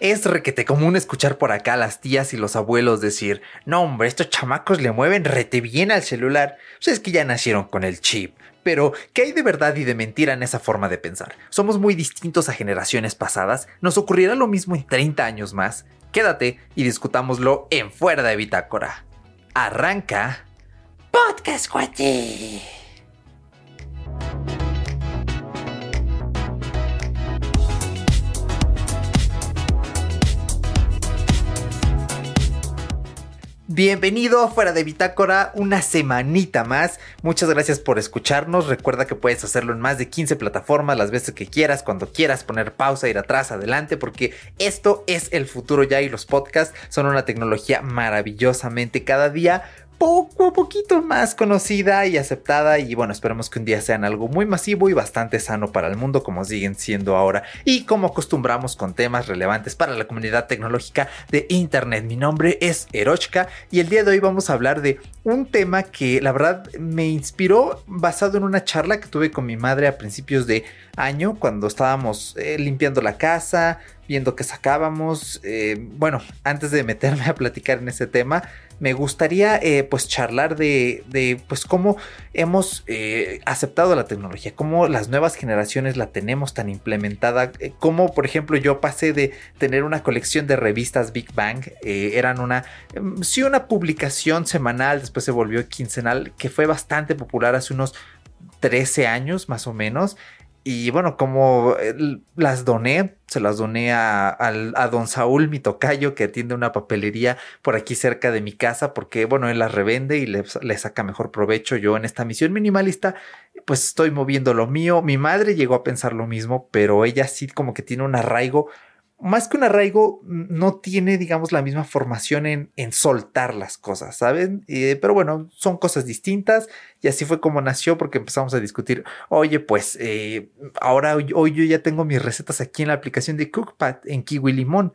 Es requete común escuchar por acá a las tías y los abuelos decir, no hombre, estos chamacos le mueven rete bien al celular. Pues es que ya nacieron con el chip. Pero, ¿qué hay de verdad y de mentira en esa forma de pensar? Somos muy distintos a generaciones pasadas. ¿Nos ocurrirá lo mismo en 30 años más? Quédate y discutámoslo en Fuera de Bitácora. Arranca. Podcast Cuate. Bienvenido Fuera de Bitácora, una semanita más. Muchas gracias por escucharnos. Recuerda que puedes hacerlo en más de 15 plataformas las veces que quieras, cuando quieras poner pausa, ir atrás, adelante, porque esto es el futuro ya y los podcasts son una tecnología maravillosamente cada día poco a poquito más conocida y aceptada y bueno, esperemos que un día sean algo muy masivo y bastante sano para el mundo como siguen siendo ahora y como acostumbramos con temas relevantes para la comunidad tecnológica de Internet. Mi nombre es Erochka y el día de hoy vamos a hablar de un tema que la verdad me inspiró basado en una charla que tuve con mi madre a principios de año cuando estábamos eh, limpiando la casa, viendo que sacábamos. Eh, bueno, antes de meterme a platicar en ese tema, me gustaría eh, pues charlar de, pues cómo hemos eh, aceptado la tecnología, cómo las nuevas generaciones la tenemos tan implementada, eh, cómo por ejemplo yo pasé de tener una colección de revistas Big Bang, eran una, em, sí una publicación semanal, después se volvió quincenal, que fue bastante popular hace unos 13 años más o menos y bueno, como las doné, se las doné a, don Saúl, mi tocayo, que atiende una papelería por aquí cerca de mi casa, porque bueno, él las revende y le, le, saca mejor provecho. Yo en esta misión minimalista, pues estoy moviendo lo mío. Mi madre llegó a pensar lo mismo, pero ella sí como que tiene un arraigo más que un arraigo, no tiene, digamos, la misma formación en, en soltar las cosas, ¿saben? Pero bueno, son cosas distintas y así fue como nació porque empezamos a discutir, oye, pues eh, ahora hoy, yo ya tengo mis recetas aquí en la aplicación de Cookpad en Kiwi Limón.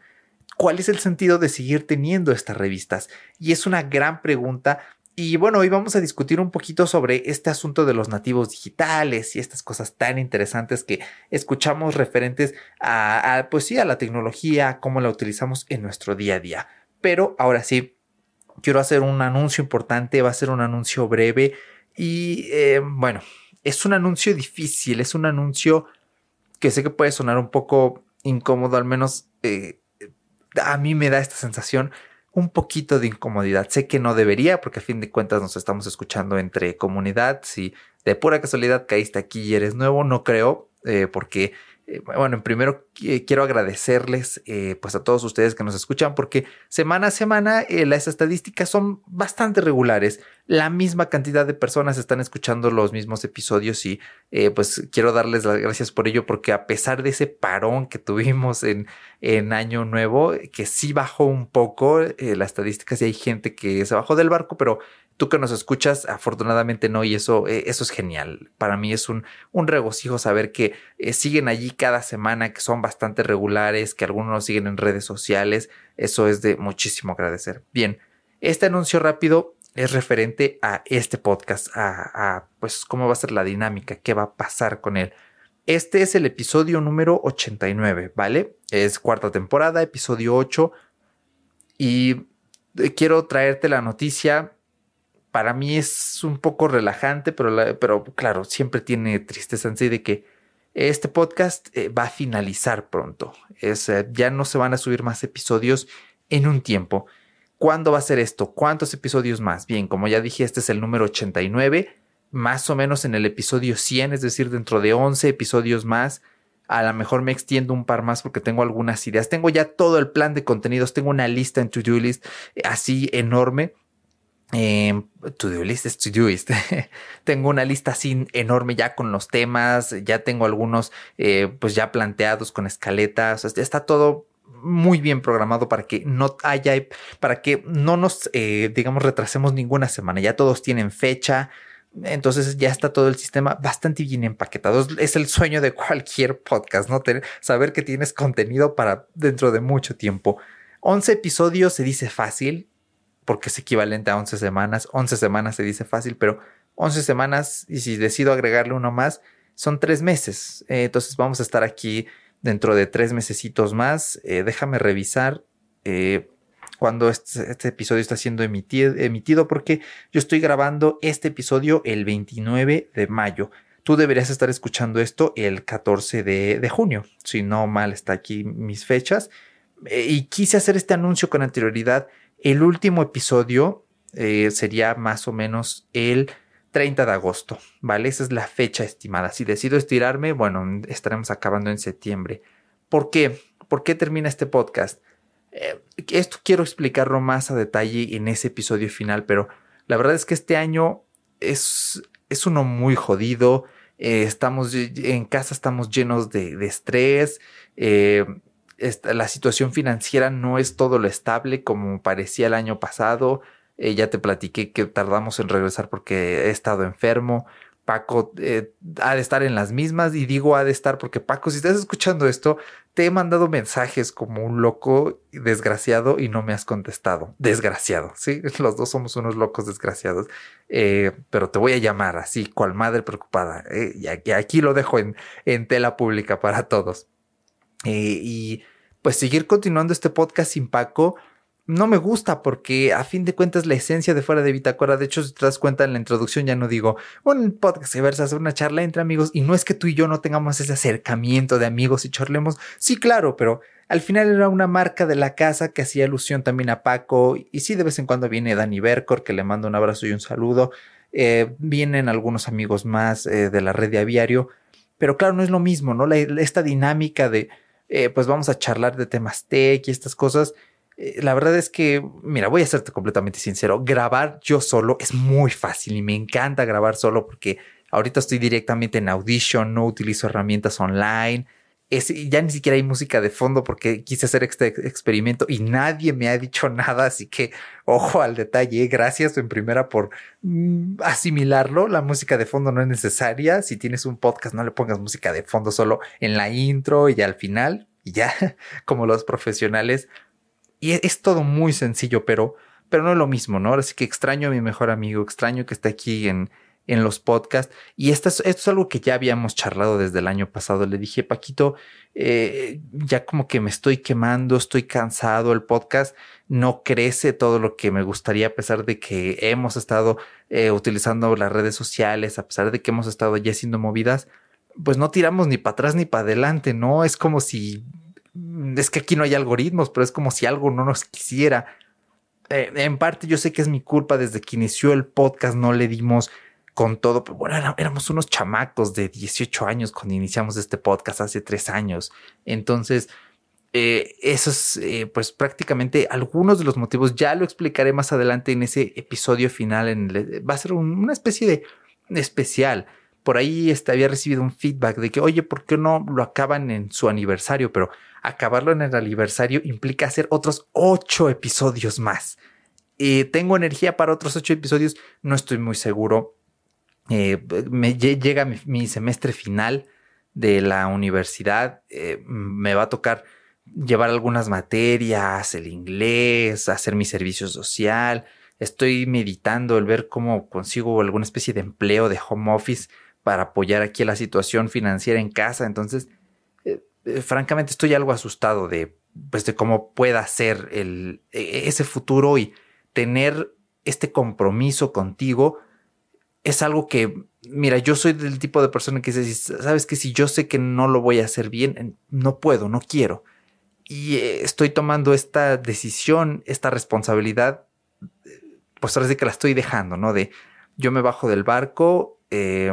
¿Cuál es el sentido de seguir teniendo estas revistas? Y es una gran pregunta y bueno, hoy vamos a discutir un poquito sobre este asunto de los nativos digitales y estas cosas tan interesantes que escuchamos referentes a, pues sí, a la tecnología, cómo la utilizamos en nuestro día a día. Pero ahora sí, quiero hacer un anuncio importante, va a ser un anuncio breve y eh, bueno, es un anuncio difícil, es un anuncio que sé que puede sonar un poco incómodo, al menos eh, a mí me da esta sensación un poquito de incomodidad. Sé que no debería, porque a fin de cuentas nos estamos escuchando entre comunidad. Si de pura casualidad caíste aquí y eres nuevo, no creo, eh, porque eh, bueno, primero quiero agradecerles eh, pues a todos ustedes que nos escuchan porque semana a semana eh, las estadísticas son bastante regulares. La misma cantidad de personas están escuchando los mismos episodios y pues quiero darles las gracias por ello porque a pesar de ese parón que tuvimos en, en año nuevo, que sí bajó un poco la estadística, sí hay gente que se bajó del barco, pero tú que nos escuchas, afortunadamente no, y eso, eh, eso es genial. Para mí es un, regocijo saber que eh, siguen allí cada semana, que son bastante regulares, que algunos nos siguen en redes sociales. Eso es de muchísimo agradecer. Bien, este anuncio rápido es referente a este podcast, a, a pues cómo va a ser la dinámica, qué va a pasar con él. Este es el episodio número 89, ¿vale? Es cuarta temporada, episodio 8. Y eh, quiero traerte la noticia para mí es un poco relajante, pero, pero claro, siempre tiene tristeza en sí de que este podcast eh, va a finalizar pronto. Es, eh, ya no se van a subir más episodios en un tiempo. ¿Cuándo va a ser esto? ¿Cuántos episodios más? Bien, como ya dije, este es el número 89, más o menos en el episodio 100, es decir, dentro de 11 episodios más. A lo mejor me extiendo un par más porque tengo algunas ideas. Tengo ya todo el plan de contenidos, tengo una lista en To-Do List eh, así enorme eh, to-do list to-do list. tengo una lista así enorme ya con los temas, ya tengo algunos eh, pues ya planteados con escaletas, está todo muy bien programado para que no haya, para que no nos, eh, digamos, retrasemos ninguna semana. Ya todos tienen fecha, entonces ya está todo el sistema bastante bien empaquetado. Es el sueño de cualquier podcast, ¿no? Tener, saber que tienes contenido para dentro de mucho tiempo. 11 episodios se dice fácil, porque es equivalente a 11 semanas. 11 semanas se dice fácil, pero 11 semanas, y si decido agregarle uno más, son tres meses. Eh, entonces vamos a estar aquí dentro de tres mesecitos más. Eh, déjame revisar eh, cuando este, este, episodio está siendo emitido, emitido, porque yo estoy grabando este episodio el 29 de mayo. Tú deberías estar escuchando esto el 14 de, junio, si no mal está aquí mis fechas. y quise hacer este anuncio con anterioridad. El último episodio sería más o menos el 30 de agosto, ¿vale? Esa es la fecha estimada. Si decido estirarme, bueno, estaremos acabando en septiembre. ¿Por qué? ¿Por qué termina este podcast? Eh, esto quiero explicarlo más a detalle en ese episodio final, pero la verdad es que este año es, es uno muy jodido. Eh, estamos en casa, estamos llenos de, estrés. Eh, la situación financiera no es todo lo estable como parecía el año pasado. Eh, ya te platiqué que tardamos en regresar porque he estado enfermo. Paco eh, ha de estar en las mismas y digo ha de estar porque Paco, si estás escuchando esto, te he mandado mensajes como un loco desgraciado y no me has contestado. Desgraciado, sí, los dos somos unos locos desgraciados, eh, pero te voy a llamar así, cual madre preocupada. y aquí lo dejo en, en tela pública para todos. Y pues seguir continuando este podcast sin Paco no me gusta porque a fin de cuentas la esencia de fuera de Bitácora, de hecho si te das cuenta en la introducción ya no digo un podcast que versa una charla entre amigos y no es que tú y yo no tengamos ese acercamiento de amigos y charlemos, sí claro, pero al final era una marca de la casa que hacía alusión también a Paco y sí de vez en cuando viene Dani Bercor que le mando un abrazo y un saludo, eh, vienen algunos amigos más eh, de la red de aviario, pero claro no es lo mismo, ¿no? esta dinámica de eh, pues vamos a charlar de temas tech y estas cosas. Eh, la verdad es que, mira, voy a serte completamente sincero, grabar yo solo es muy fácil y me encanta grabar solo porque ahorita estoy directamente en Audition, no utilizo herramientas online, es, ya ni siquiera hay música de fondo porque quise hacer este experimento y nadie me ha dicho nada, así que ojo al detalle, gracias en primera por mm, asimilarlo, la música de fondo no es necesaria, si tienes un podcast no le pongas música de fondo solo en la intro y al final y ya como los profesionales. Y es, todo muy sencillo, pero, pero no es lo mismo, ¿no? Ahora sí que extraño a mi mejor amigo, extraño que esté aquí en, en los podcasts. Y esto es, algo que ya habíamos charlado desde el año pasado. Le dije, Paquito, eh, ya como que me estoy quemando, estoy cansado, el podcast no crece todo lo que me gustaría, a pesar de que hemos estado eh, utilizando las redes sociales, a pesar de que hemos estado ya haciendo movidas, pues no tiramos ni para atrás ni para adelante, ¿no? Es como si Mm, es que aquí no hay algoritmos, pero es como si algo no nos quisiera. Eh, en parte yo sé que es mi culpa, desde que inició el podcast no le dimos con todo, pero bueno, éramos unos chamacos de 18 años cuando iniciamos este podcast hace tres años. Entonces, eh, eso es eh, pues prácticamente algunos de los motivos, ya lo explicaré más adelante en ese episodio final, va a ser una especie de especial. Por ahí este, había recibido un feedback de que, oye, ¿por qué no lo acaban en su aniversario? Pero acabarlo en el aniversario implica hacer otros ocho episodios más. Eh, tengo energía para otros ocho episodios, no estoy muy seguro. Eh, me llega mi, semestre final de la universidad, eh, me va a tocar llevar algunas materias, el inglés, hacer mi servicio social. Estoy meditando el ver cómo consigo alguna especie de empleo de home office para apoyar aquí la situación financiera en casa. Entonces, eh, francamente estoy algo asustado de, pues, de cómo pueda ser el, e, ese futuro y tener este compromiso contigo es algo que, mira, yo soy del tipo de persona que dice, sabes que si yo sé que no lo voy a hacer bien, no puedo, no quiero. Y eh, estoy tomando esta decisión, esta responsabilidad, pues ahora sí que la estoy dejando, ¿no? De yo me bajo del barco, eh,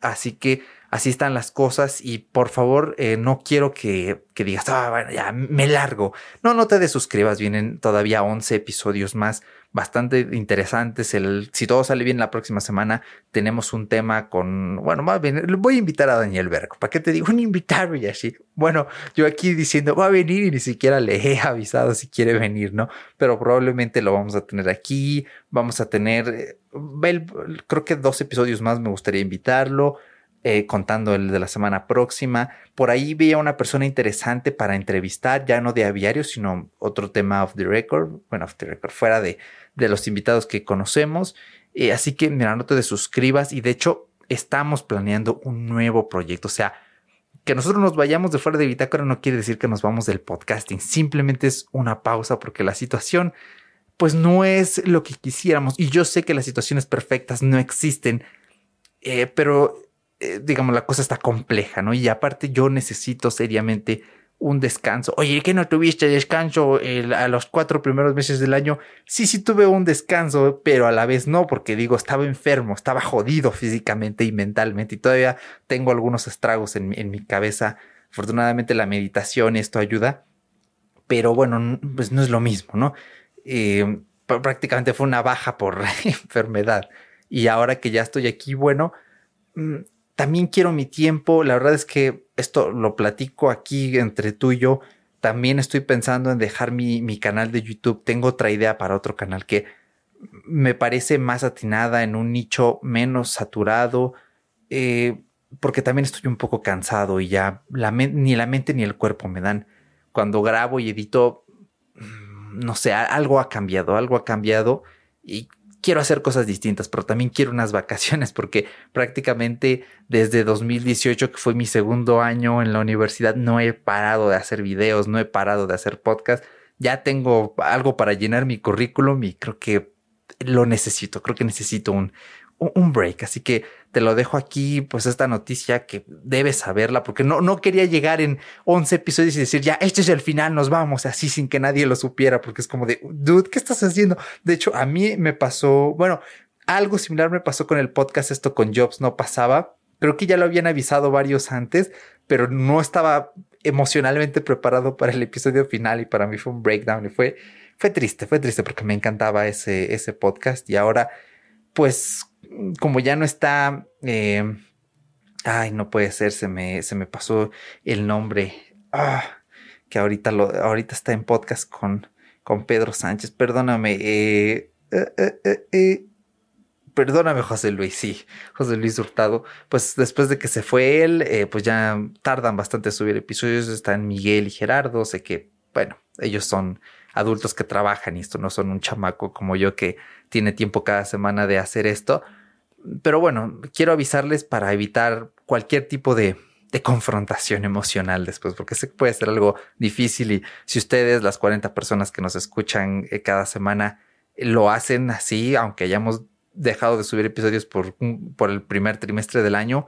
así que así están las cosas y por favor eh, no quiero que, digas, ah, bueno, ya me largo. No, no te desuscribas, vienen todavía 11 episodios más bastante interesantes. El, si todo sale bien la próxima semana, tenemos un tema con, bueno, más bien, voy a invitar a Daniel Bergo. ¿Para qué te digo un invitado y así? Bueno, yo aquí diciendo, va a venir y ni siquiera le he avisado si quiere venir, ¿no? Pero probablemente lo vamos a tener aquí. Vamos a tener, eh, creo que dos episodios más me gustaría invitarlo. Eh, contando el de la semana próxima. Por ahí veía una persona interesante para entrevistar, ya no de aviario, sino otro tema off the record, bueno, off the record, fuera de, de los invitados que conocemos. Eh, así que, mira, no te desuscribas y de hecho, estamos planeando un nuevo proyecto. O sea, que nosotros nos vayamos de fuera de Bitácora no quiere decir que nos vamos del podcasting. Simplemente es una pausa porque la situación pues no es lo que quisiéramos. Y yo sé que las situaciones perfectas no existen, eh, pero eh, digamos la cosa está compleja, ¿no? Y aparte yo necesito seriamente un descanso. Oye, ¿qué no tuviste descanso a los cuatro primeros meses del año? Sí, sí tuve un descanso, pero a la vez no, porque digo, estaba enfermo, estaba jodido físicamente y mentalmente y todavía tengo algunos estragos en, mi cabeza. Afortunadamente la meditación, esto ayuda, pero bueno, pues no es lo mismo, ¿no? Eh, prácticamente fue una baja por enfermedad. Y ahora que ya estoy aquí, bueno, mm, también quiero mi tiempo. La verdad es que esto lo platico aquí entre tú y yo. También estoy pensando en dejar mi, canal de YouTube. Tengo otra idea para otro canal que me parece más atinada en un nicho menos saturado. Eh, porque también estoy un poco cansado y ya ni la mente ni el cuerpo me dan. Cuando grabo y edito, mm, no sé, algo ha cambiado, algo ha cambiado y quiero hacer cosas distintas, pero también quiero unas vacaciones porque prácticamente desde 2018, que fue mi segundo año en la universidad, no he parado de hacer videos, no he parado de hacer podcast. Ya tengo algo para llenar mi currículum y creo que lo necesito, creo que necesito un, un break. Así que te lo dejo aquí, pues esta noticia que debes saberla, porque no, no quería llegar en 11 episodios y decir, ya, este es el final, nos vamos, así sin que nadie lo supiera, porque es como de, dude, ¿qué estás haciendo? De hecho, a mí me pasó, bueno, algo similar me pasó con el podcast, esto con Jobs no pasaba. Creo que ya lo habían avisado varios antes, pero no estaba emocionalmente preparado para el episodio final y para mí fue un breakdown y fue, fue triste, fue triste porque me encantaba ese, ese podcast y ahora pues como ya no está, eh, ay, no puede ser, se me, se me pasó el nombre, ah, que ahorita, lo, ahorita está en podcast con, con Pedro Sánchez, perdóname, eh, eh, perdóname José Luis, sí, José Luis Hurtado, pues después de que se fue él, pues ya tardan bastante en subir episodios, están Miguel y Gerardo, sé que, bueno, ellos son adultos que trabajan y esto no son un chamaco como yo que tiene tiempo cada semana de hacer esto, pero bueno, quiero avisarles para evitar cualquier tipo de, confrontación emocional después, porque sé que puede ser algo difícil y si ustedes, las 40 personas que nos escuchan eh, cada semana, lo hacen así, aunque hayamos dejado de subir episodios por el primer trimestre del año,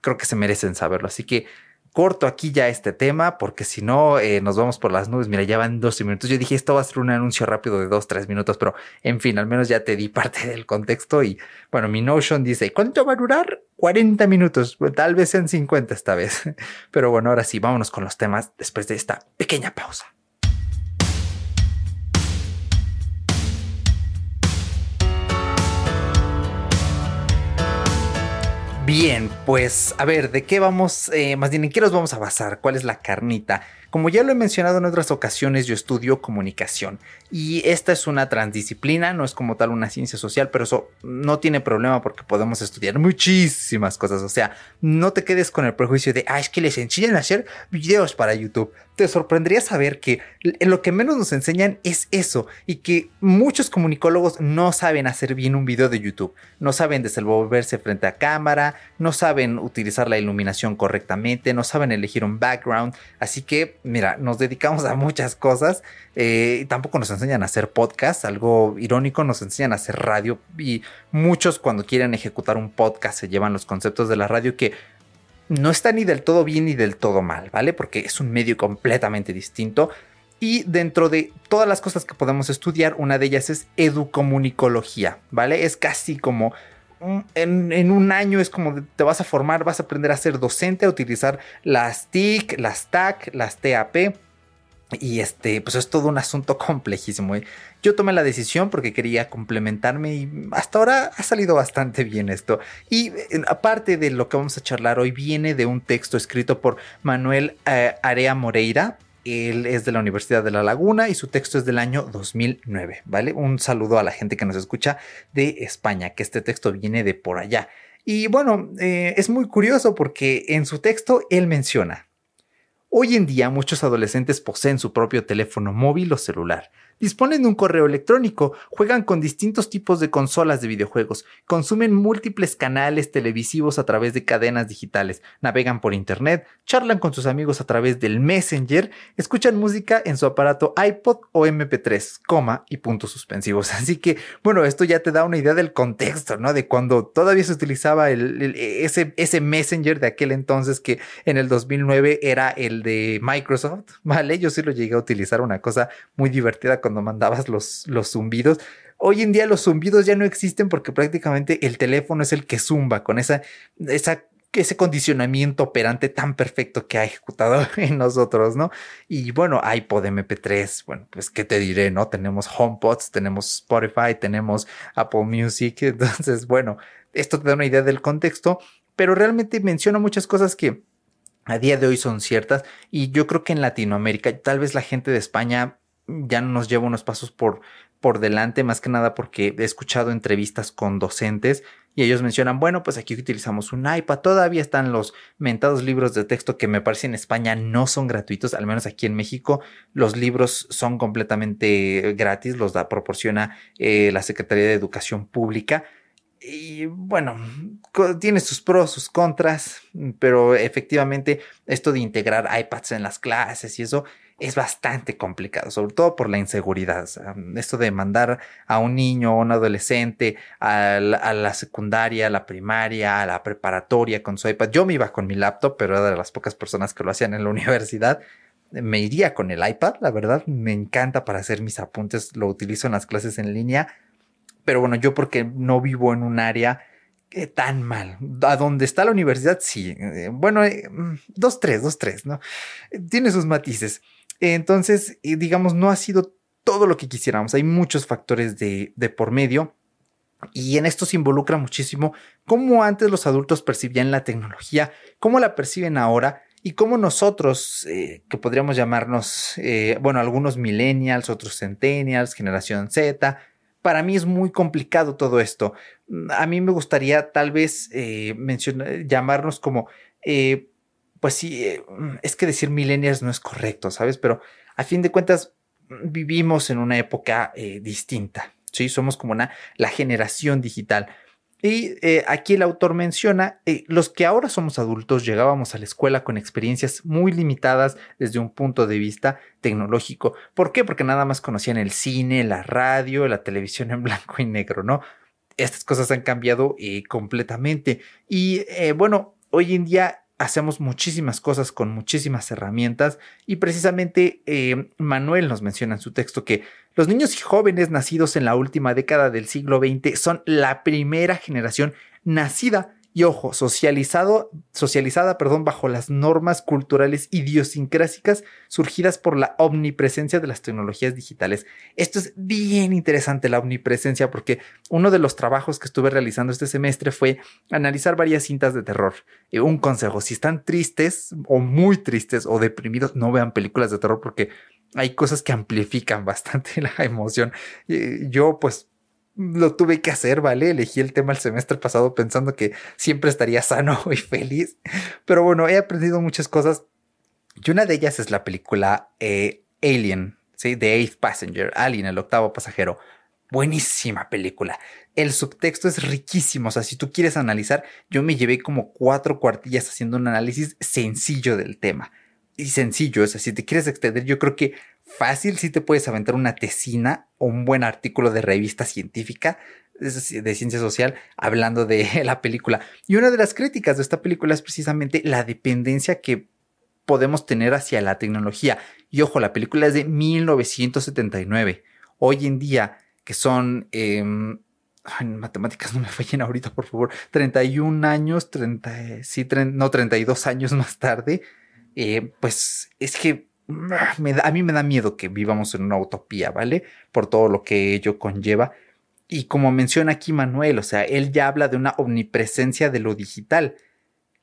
creo que se merecen saberlo. Así que corto aquí ya este tema porque si no eh, nos vamos por las nubes. Mira, ya van 12 minutos. Yo dije esto va a ser un anuncio rápido de 2, 3 minutos, pero en fin, al menos ya te di parte del contexto y bueno, mi Notion dice, ¿cuánto va a durar? 40 minutos, tal vez sean 50 esta vez. Pero bueno, ahora sí, vámonos con los temas después de esta pequeña pausa. Bien, pues a ver, ¿de qué vamos? Eh, más bien, ¿en qué nos vamos a basar? ¿Cuál es la carnita? Como ya lo he mencionado en otras ocasiones, yo estudio comunicación y esta es una transdisciplina, no es como tal una ciencia social, pero eso no tiene problema porque podemos estudiar muchísimas cosas. O sea, no te quedes con el prejuicio de, ah, es que les enseñan a hacer videos para YouTube. Te sorprendería saber que lo que menos nos enseñan es eso y que muchos comunicólogos no saben hacer bien un video de YouTube, no saben desenvolverse frente a cámara, no saben utilizar la iluminación correctamente, no saben elegir un background, así que mira, nos dedicamos a muchas cosas. Eh, tampoco nos enseñan a hacer podcast, algo irónico, nos enseñan a hacer radio y muchos cuando quieren ejecutar un podcast se llevan los conceptos de la radio que no está ni del todo bien ni del todo mal, ¿vale? Porque es un medio completamente distinto. Y dentro de todas las cosas que podemos estudiar, una de ellas es educomunicología, ¿vale? Es casi como en, un año es como te vas a formar, vas a aprender a ser docente, a utilizar las TIC, las TAC, las TAP. Y este, pues es todo un asunto complejísimo. ¿eh? Yo tomé la decisión porque quería complementarme y hasta ahora ha salido bastante bien esto. Y eh, aparte de lo que vamos a charlar hoy, viene de un texto escrito por Manuel eh, Area Moreira. Él es de la Universidad de La Laguna y su texto es del año 2009, ¿vale? Un saludo a la gente que nos escucha de España, que este texto viene de por allá. Y bueno, eh, es muy curioso porque en su texto él menciona, hoy en día muchos adolescentes poseen su propio teléfono móvil o celular. Disponen de un correo electrónico, juegan con distintos tipos de consolas de videojuegos, consumen múltiples canales televisivos a través de cadenas digitales, navegan por internet, charlan con sus amigos a través del Messenger, escuchan música en su aparato iPod o MP3, coma y puntos suspensivos. Así que, bueno, esto ya te da una idea del contexto, ¿no? De cuando todavía se utilizaba ese, Messenger de aquel entonces que en el 2009 era el de Microsoft, ¿vale? Yo sí lo llegué a utilizar, una cosa muy divertida cuando mandabas los, los zumbidos. Hoy en día los zumbidos ya no existen porque prácticamente el teléfono es el que zumba con esa, esa ese condicionamiento operante tan perfecto que ha ejecutado en nosotros, ¿no? Y bueno, iPod MP3, bueno, pues qué te diré, ¿no? Tenemos HomePods, tenemos Spotify, tenemos Apple Music, entonces, bueno, esto te da una idea del contexto, pero realmente menciona muchas cosas que a día de hoy son ciertas y yo creo que en Latinoamérica tal vez la gente de España ya nos lleva unos pasos por, por delante, más que nada porque he escuchado entrevistas con docentes y ellos mencionan, bueno, pues aquí utilizamos un iPad, todavía están los mentados libros de texto que me parece en España no son gratuitos, al menos aquí en México los libros son completamente gratis, los da, proporciona eh, la Secretaría de Educación Pública. Y bueno, tiene sus pros, sus contras, pero efectivamente esto de integrar iPads en las clases y eso es bastante complicado, sobre todo por la inseguridad. esto de mandar a un niño o un adolescente a la, secundaria, a la primaria, a la preparatoria con su iPad. Yo me iba con mi laptop, pero era de las pocas personas que lo hacían en la universidad. Me iría con el iPad, la verdad, me encanta para hacer mis apuntes, lo utilizo en las clases en línea, pero bueno, yo porque no vivo en un área eh, tan mal. A donde está la universidad, sí. Eh, bueno, eh, mm, dos, tres, dos, tres, ¿no? Tiene sus matices. Entonces, eh, digamos, no ha sido todo lo que quisiéramos. Hay muchos factores de, por medio. Y en esto se involucra muchísimo cómo antes los adultos percibían la tecnología, cómo la perciben ahora y cómo nosotros, que podríamos llamarnos, eh, bueno, algunos millennials, otros centennials, generación Z, para mí es muy complicado todo esto. A mí me gustaría tal vez mencionar, llamarnos como pues sí, eh, mm, es que decir millennials no es correcto, ¿sabes? Pero a fin de cuentas mm, vivimos en una época eh, distinta, ¿sí? Somos como una, la generación digital. Y eh, aquí el autor menciona, los que ahora somos adultos llegábamos a la escuela con experiencias muy limitadas desde un punto de vista tecnológico. ¿Por qué? Porque nada más conocían el cine, la radio, la televisión en blanco y negro, ¿no? Estas cosas han cambiado completamente. Y bueno, hoy en día hacemos muchísimas cosas con muchísimas herramientas y precisamente eh, Manuel nos menciona en su texto que los niños y jóvenes nacidos en la última década del siglo XX son la primera generación nacida y ojo, socializado, socializada perdón, bajo las normas culturales idiosincrásicas surgidas por la omnipresencia de las tecnologías digitales. Esto es bien interesante, la omnipresencia, porque uno de los trabajos que estuve realizando este semestre fue analizar varias cintas de terror. Eh, un consejo, si están tristes o muy tristes o deprimidos, no vean películas de terror porque hay cosas que amplifican bastante la emoción. Eh, yo pues lo tuve que hacer, ¿vale? Elegí el tema el semestre pasado pensando que siempre estaría sano y feliz. Pero bueno, he aprendido muchas cosas. Y una de ellas es la película eh, Alien, ¿sí? The Eighth Passenger, Alien, el octavo pasajero. Buenísima película. El subtexto es riquísimo. O sea, si tú quieres analizar, yo me llevé como cuatro cuartillas haciendo un análisis sencillo del tema. Y sencillo, o sea, si te quieres extender, yo creo que fácil si te puedes aventar una tesina o un buen artículo de revista científica de ciencia social hablando de la película. Y una de las críticas de esta película es precisamente la dependencia que podemos tener hacia la tecnología. Y ojo, la película es de 1979. Hoy en día, que son... en matemáticas no me fallen ahorita, por favor. 31 años, 30, sí, no, 32 años más tarde. Eh, pues es que a mí me da miedo que vivamos en una utopía, ¿vale? Por todo lo que ello conlleva. Y como menciona aquí Manuel, o sea, él ya habla de una omnipresencia de lo digital.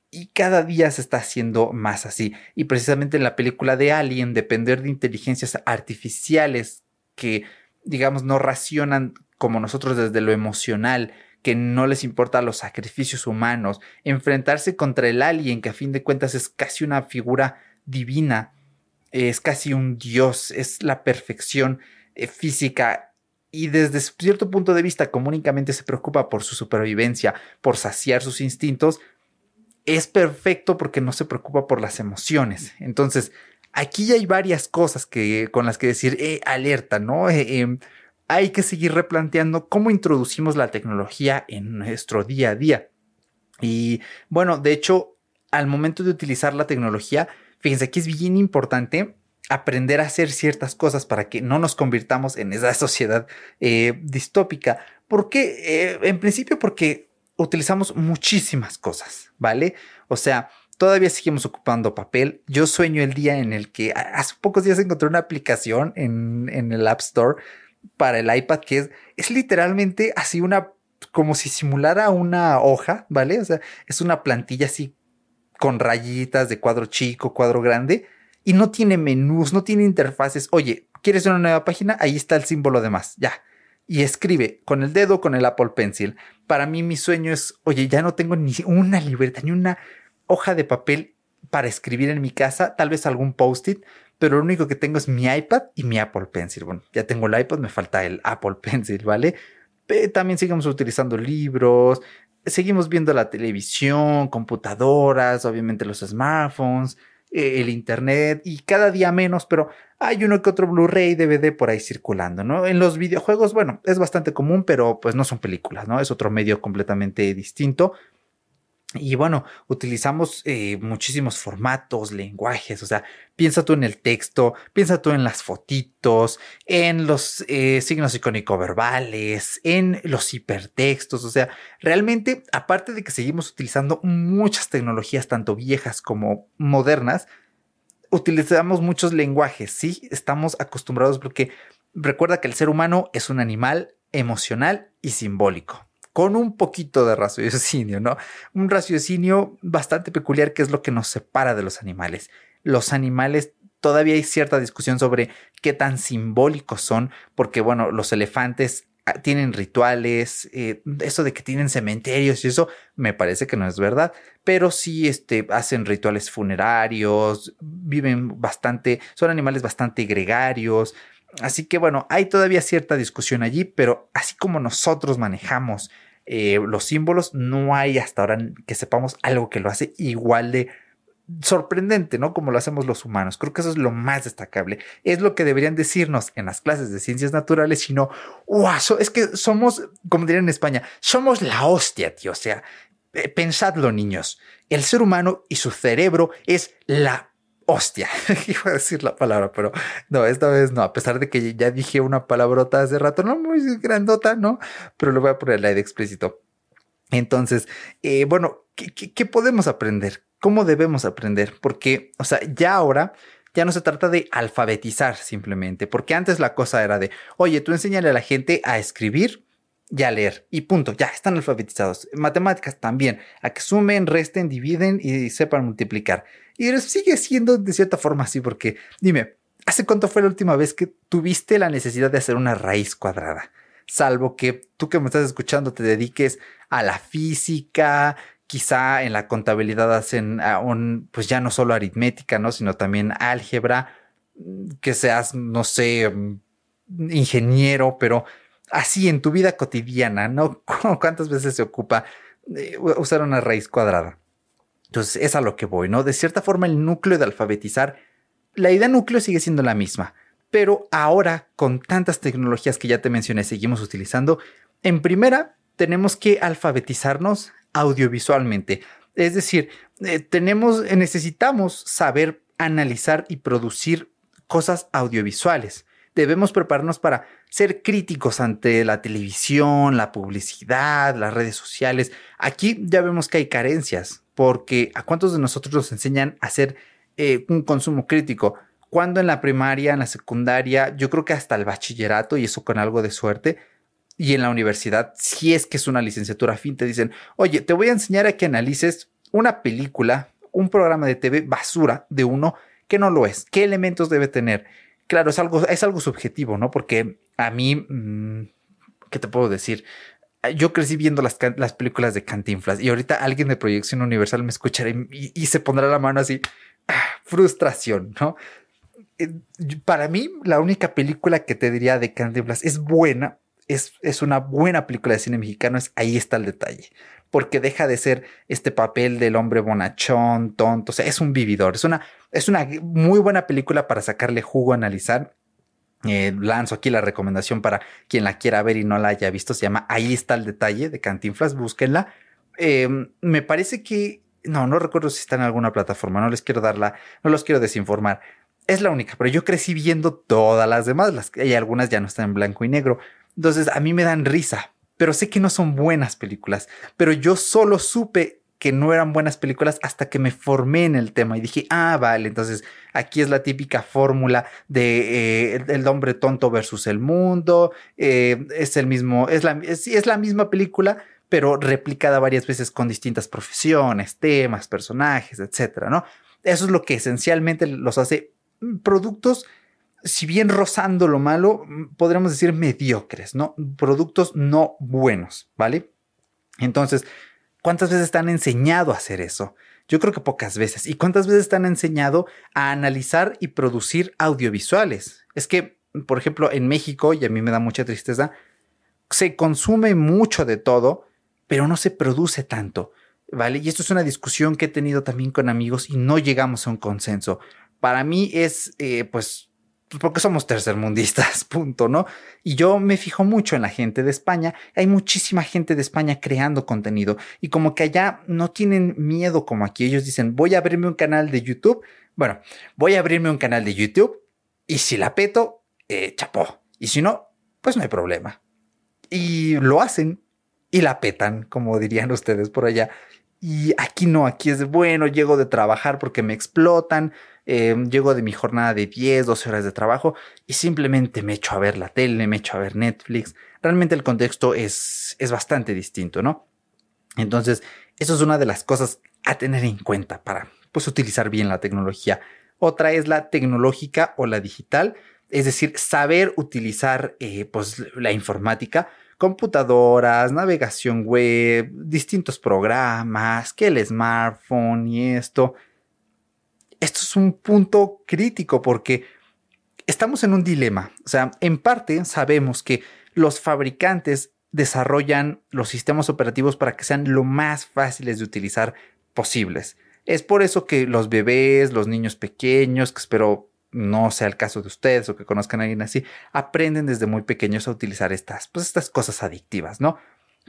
Y cada día se está haciendo más así. Y precisamente en la película de Alien, depender de inteligencias artificiales que, digamos, no racionan como nosotros desde lo emocional, que no les importa los sacrificios humanos, enfrentarse contra el alien, que a fin de cuentas es casi una figura divina, es casi un dios, es la perfección. eh, física y desde cierto punto de vista, como únicamente se preocupa por su supervivencia, por saciar sus instintos, es perfecto porque no se preocupa por las emociones. Entonces, aquí hay varias cosas que, con las que decir, eh, alerta, ¿no? Eh, em, hay que seguir replanteando cómo introducimos la tecnología en nuestro día a día. Y bueno, de hecho, al momento de utilizar la tecnología, fíjense que es bien importante aprender a hacer ciertas cosas para que no nos convirtamos en esa sociedad eh, distópica. ¿Por qué? en principio porque utilizamos muchísimas cosas, ¿vale? O sea, todavía seguimos ocupando papel. Yo sueño el día en el que hace pocos días encontré una aplicación en, el App Store para el iPad que es, es literalmente así una, como si simulara una hoja, ¿vale? O sea, es una plantilla así con rayitas de cuadro chico, cuadro grande y no tiene menús, no tiene interfaces. Oye, ¿quieres una nueva página? Ahí está el símbolo de más, ya y escribe con el dedo con el Apple Pencil. Para mí mi sueño es, oye, ya no tengo ni una libreta, ni una hoja de papel para escribir en mi casa, tal vez algún post-it, pero lo único que tengo es mi iPad y mi Apple Pencil. Bueno, ya tengo el iPad, me falta el Apple Pencil, ¿vale? también seguimos utilizando libros, seguimos viendo la televisión, computadoras, obviamente los smartphones, eh, el internet y cada día menos, pero hay uno que otro Blu-ray, DVD por ahí circulando, ¿no? En los videojuegos, bueno, es bastante común, pero pues no son películas, ¿no? Es otro medio completamente distinto. Y bueno, utilizamos eh, muchísimos formatos, lenguajes, o sea, piensa tú en el texto, piensa tú en las fotitos, en los eh, signos icónicos verbales, en los hipertextos, o sea, realmente, aparte de que seguimos utilizando muchas tecnologías, tanto viejas como modernas, utilizamos muchos lenguajes, sí, estamos acostumbrados porque recuerda que el ser humano es un animal emocional y simbólico con un poquito de raciocinio, ¿no? Un raciocinio bastante peculiar que es lo que nos separa de los animales. Los animales todavía hay cierta discusión sobre qué tan simbólicos son, porque bueno, los elefantes ah, tienen rituales, eh, eso de que tienen cementerios y eso me parece que no es verdad, pero sí este, hacen rituales funerarios, viven bastante, son animales bastante gregarios, así que bueno, hay todavía cierta discusión allí, pero así como nosotros manejamos eh, los símbolos, no hay hasta ahora que sepamos algo que lo hace igual de sorprendente, ¿no? Como lo hacemos los humanos. Creo que eso es lo más destacable. Es lo que deberían decirnos en las clases de ciencias naturales, sino, wow, es que somos, como dirían en España, somos la hostia, tío. O sea, eh, pensadlo, niños. El ser humano y su cerebro es la hostia. Iba a decir la palabra, pero no, esta vez no. A pesar de que ya dije una palabrota hace rato, no muy grandota, ¿no? Pero lo voy a poner la de explícito. Entonces, eh, bueno, ¿qué, podemos aprender? ¿Cómo debemos aprender? Porque, o sea, ya ahora ya no se trata de alfabetizar simplemente, porque antes la cosa era de, oye, tú enséñale a la gente a escribir y a leer y punto, ya están alfabetizados. Matemáticas también, a que sumen, resten, dividen y sepan multiplicar. Y sigue siendo de cierta forma así, porque dime, ¿hace cuánto fue la última vez que tuviste la necesidad de hacer una raíz cuadrada? Salvo que tú que me estás escuchando te dediques a la física, quizá en la contabilidad hacen un, pues ya no solo aritmética, ¿no? Sino también álgebra, que seas, no sé, ingeniero, pero así en tu vida cotidiana, ¿no? ¿Cuántas veces se ocupa eh, usar una raíz cuadrada? Entonces es a lo que voy, ¿no? De cierta forma el núcleo de alfabetizar, la idea núcleo sigue siendo la misma, pero ahora con tantas tecnologías que ya te mencioné seguimos utilizando, en primera tenemos que alfabetizarnos audiovisualmente. Es decir, eh, tenemos, necesitamos saber analizar y producir cosas audiovisuales. Debemos prepararnos para ser críticos ante la televisión, la publicidad, las redes sociales. Aquí ya vemos que hay carencias porque a cuántos de nosotros nos enseñan a hacer eh, un consumo crítico. Cuando en la primaria, en la secundaria, yo creo que hasta el bachillerato y eso con algo de suerte, y en la universidad, si es que es una licenciatura fin, te dicen, oye, te voy a enseñar a que analices una película, un programa de TV basura de uno que no lo es, qué elementos debe tener. Claro, es algo, es algo subjetivo, ¿no? Porque a mí, mm, ¿qué te puedo decir? yo crecí viendo las, las, películas de Cantinflas y ahorita alguien de Proyección Universal me escuchará y, se pondrá la mano así, ah, frustración, ¿no? eh, para mí, la única película que te diría de Cantinflas es buena, es, es una buena película de cine mexicano, es Ahí está el detalle porque deja de ser este papel del hombre bonachón, tonto, o sea, es un vividor, es una, es una muy buena película para sacarle jugo analizar. Eh, lanzo aquí la recomendación para quien la quiera ver y no la haya visto, se llama Ahí está el detalle de Cantinflas, búsquenla. Em, me parece que, no, no recuerdo si está en alguna plataforma, no les quiero darla, no los quiero desinformar. Es la única, pero yo crecí viendo todas las demás, las, y algunas ya no están en blanco y negro. Entonces a mí me dan risa, pero sé que no son buenas películas. Pero yo solo supe que no eran buenas películas hasta que me formé en el tema y dije, ah, vale, entonces aquí es la típica fórmula de eh, el hombre tonto versus el mundo, eh, es el mismo, es la, es la misma película, pero replicada varias veces con distintas profesiones, temas, personajes, etcétera, ¿no? Eso es lo que esencialmente los hace productos si bien rozando lo malo, podríamos decir mediocres, ¿no? Productos no buenos, ¿vale? Entonces, ¿cuántas veces te han enseñado a hacer eso? Yo creo que pocas veces. ¿Y cuántas veces te han enseñado a analizar y producir audiovisuales? Es que, por ejemplo, en México, y a mí me da mucha tristeza, se consume mucho de todo, pero no se produce tanto, ¿vale? Y esto es una discusión que he tenido también con amigos y no llegamos a un consenso. Para mí es, eh, pues, pues porque somos tercermundistas, punto, ¿no? Y yo me fijo mucho en la gente de España. Hay muchísima gente de España creando contenido y como que allá no tienen miedo como aquí. Ellos dicen, voy a abrirme un canal de YouTube. Bueno, voy a abrirme un canal de YouTube y si la peto, eh, chapó. Y si no, pues no hay problema. Y lo hacen y la petan, como dirían ustedes por allá. Y aquí no, aquí es bueno, llego de trabajar porque me explotan, Em, llego de mi jornada de 10, 12 horas de trabajo y simplemente me echo a ver la tele, me echo a ver Netflix. Realmente el contexto es, es bastante distinto, ¿no? Entonces, eso es una de las cosas a tener en cuenta para pues, utilizar bien la tecnología. Otra es la tecnológica o la digital, es decir, saber utilizar eh, pues, la informática, computadoras, navegación web, distintos programas, que el smartphone y esto esto es un punto crítico porque estamos en un dilema. O sea, en parte sabemos que los fabricantes desarrollan los sistemas operativos para que sean lo más fáciles de utilizar posibles. Es por eso que los bebés, los niños pequeños, que espero no sea el caso de ustedes o que conozcan a alguien así, aprenden desde muy pequeños a utilizar estas, pues estas cosas adictivas, ¿no?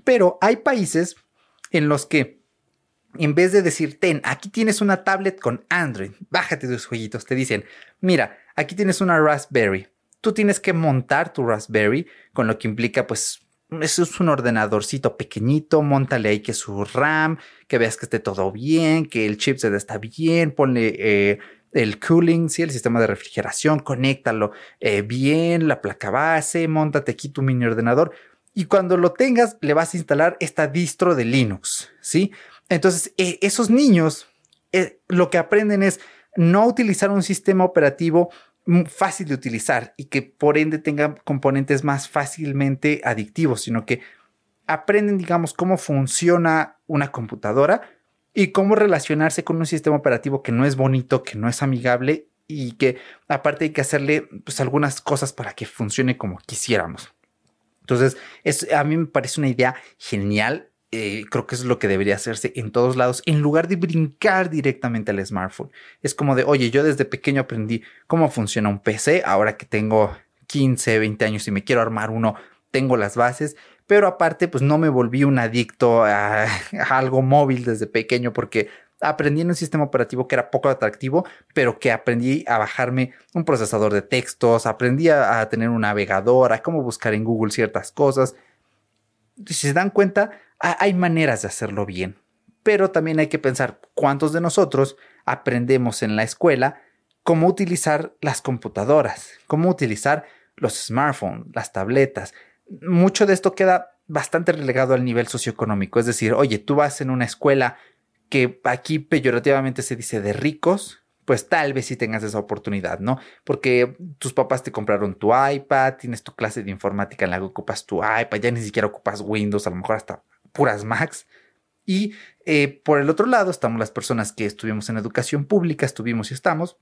Pero hay países en los que en vez de decir, ten, aquí tienes una tablet con Android, bájate tus jueguitos, te dicen, mira, aquí tienes una Raspberry. Tú tienes que montar tu Raspberry, con lo que implica, pues, eso es un ordenadorcito pequeñito, montale ahí que su RAM, que veas que esté todo bien, que el chip se está bien, ponle eh, el cooling, ¿sí? el sistema de refrigeración, conéctalo eh, bien, la placa base, montate aquí tu mini ordenador y cuando lo tengas le vas a instalar esta distro de Linux, ¿sí? Entonces, eh, esos niños eh, lo que aprenden es no utilizar un sistema operativo fácil de utilizar y que por ende tenga componentes más fácilmente adictivos, sino que aprenden, digamos, cómo funciona una computadora y cómo relacionarse con un sistema operativo que no es bonito, que no es amigable y que aparte hay que hacerle pues, algunas cosas para que funcione como quisiéramos. Entonces, es, a mí me parece una idea genial eh, creo que es lo que debería hacerse en todos lados, en lugar de brincar directamente al smartphone. Es como de, oye, yo desde pequeño aprendí cómo funciona un PC, ahora que tengo 15, 20 años y me quiero armar uno, tengo las bases, pero aparte, pues no me volví un adicto a, algo móvil desde pequeño porque aprendí en un sistema operativo que era poco atractivo, pero que aprendí a bajarme un procesador de textos, aprendí a, a tener un navegador, a cómo buscar en Google ciertas cosas. Si se dan cuenta, hay maneras de hacerlo bien, pero también hay que pensar cuántos de nosotros aprendemos en la escuela cómo utilizar las computadoras, cómo utilizar los smartphones, las tabletas. Mucho de esto queda bastante relegado al nivel socioeconómico, es decir, oye, tú vas en una escuela que aquí peyorativamente se dice de ricos, pues tal vez sí tengas esa oportunidad, ¿no? Porque tus papás te compraron tu iPad, tienes tu clase de informática en la que ocupas tu iPad, ya ni siquiera ocupas Windows, a lo mejor hasta puras Macs. Y eh, por el otro lado estamos las personas que estuvimos en educación pública, estuvimos y estamos,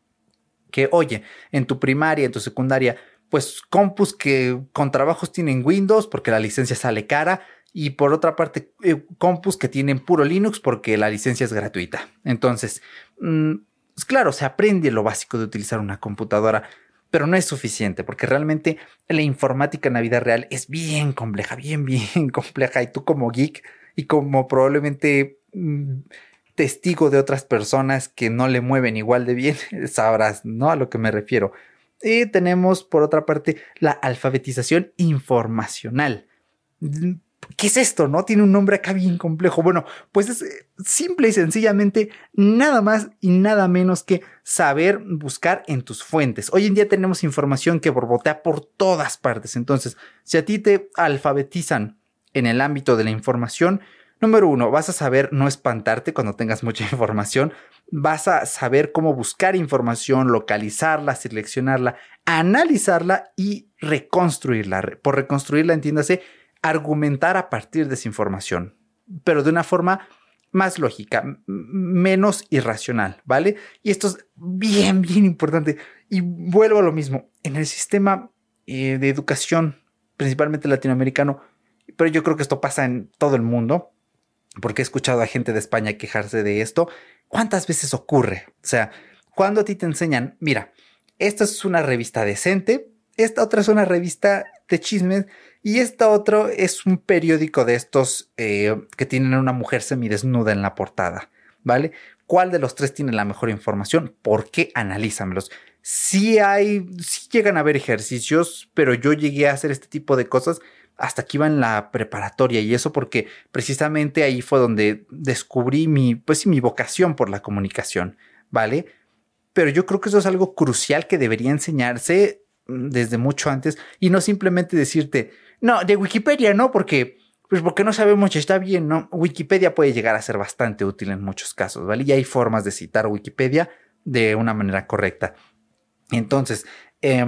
que, oye, en tu primaria, en tu secundaria, pues compus que con trabajos tienen Windows porque la licencia sale cara y por otra parte eh, compus que tienen puro Linux porque la licencia es gratuita. Entonces, mm, pues claro, se aprende lo básico de utilizar una computadora, pero no es suficiente porque realmente la informática en la vida real es bien compleja, bien, bien compleja y tú como geek y como probablemente mm, testigo de otras personas que no le mueven igual de bien, sabrás, ¿no? A lo que me refiero. Y tenemos, por otra parte, la alfabetización informacional. ¿Qué es esto? ¿No? Tiene un nombre acá bien complejo. Bueno, pues es eh, simple y sencillamente nada más y nada menos que saber buscar en tus fuentes. Hoy en día tenemos información que borbotea por todas partes. Entonces, si a ti te alfabetizan en el ámbito de la información, número uno, vas a saber no espantarte cuando tengas mucha información vas a saber cómo buscar información, localizarla, seleccionarla, analizarla y reconstruirla. Por reconstruirla, entiéndase, argumentar a partir de esa información, pero de una forma más lógica, menos irracional, ¿vale? Y esto es bien, bien importante. Y vuelvo a lo mismo, en el sistema eh, de educación, principalmente latinoamericano, pero yo creo que esto pasa en todo el mundo, porque he escuchado a gente de España quejarse de esto, ¿Cuántas veces ocurre? O sea, cuando a ti te enseñan, mira, esta es una revista decente, esta otra es una revista de chismes y esta otra es un periódico de estos eh, que tienen una mujer semidesnuda en la portada, ¿vale? ¿Cuál de los tres tiene la mejor información? ¿Por qué? Analízamelos. Sí hay, sí llegan a haber ejercicios, pero yo llegué a hacer este tipo de cosas hasta que iba en la preparatoria y eso porque precisamente ahí fue donde descubrí mi, pues mi vocación por la comunicación, ¿vale? Pero yo creo que eso es algo crucial que debería enseñarse mm, desde mucho antes y no simplemente decirte, no, de Wikipedia no, porque, pues porque no sabemos si está bien, ¿no? Wikipedia puede llegar a ser bastante útil en muchos casos, ¿vale? Y hay formas de citar Wikipedia de una manera correcta. Entonces, eh,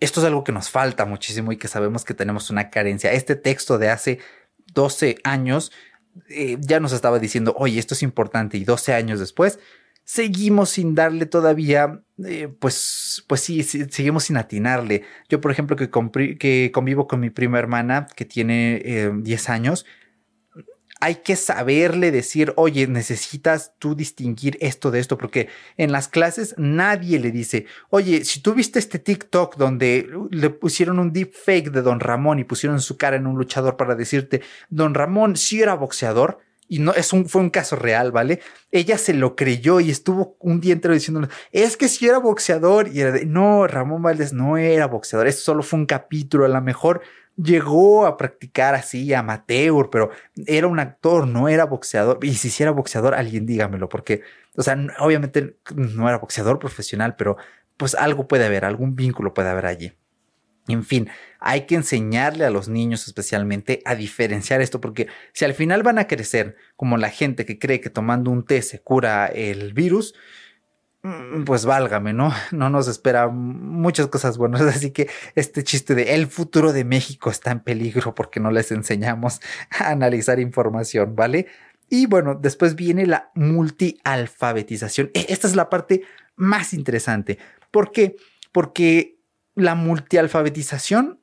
esto es algo que nos falta muchísimo y que sabemos que tenemos una carencia. Este texto de hace 12 años eh, ya nos estaba diciendo, oye, esto es importante y 12 años después seguimos sin darle todavía, eh, pues, pues sí, seguimos sin atinarle. Yo, por ejemplo, que, que convivo con mi prima hermana que tiene 10 eh, años, hay que saberle decir, oye, necesitas tú distinguir esto de esto, porque en las clases nadie le dice, oye, si tú viste este TikTok donde le pusieron un deep fake de Don Ramón y pusieron su cara en un luchador para decirte, Don Ramón sí era boxeador, y no es un, fue un caso real, ¿vale? Ella se lo creyó y estuvo un día entero diciéndole, es que sí era boxeador. Y era de, no, Ramón Valdés no era boxeador, eso solo fue un capítulo, a lo mejor llegó a practicar así amateur, pero era un actor, no era boxeador. Y si sí era boxeador, alguien dígamelo, porque, o sea, obviamente no era boxeador profesional, pero pues algo puede haber, algún vínculo puede haber allí. En fin, hay que enseñarle a los niños especialmente a diferenciar esto, porque si al final van a crecer como la gente que cree que tomando un té se cura el virus, Mm, pues válgame, ¿no? No nos espera muchas cosas buenas. Así que este chiste de el futuro de México está en peligro porque no les enseñamos a analizar información, ¿vale? Y bueno, después viene la multialfabetización. E, esta es la parte más interesante. ¿Por qué? Porque la multialfabetización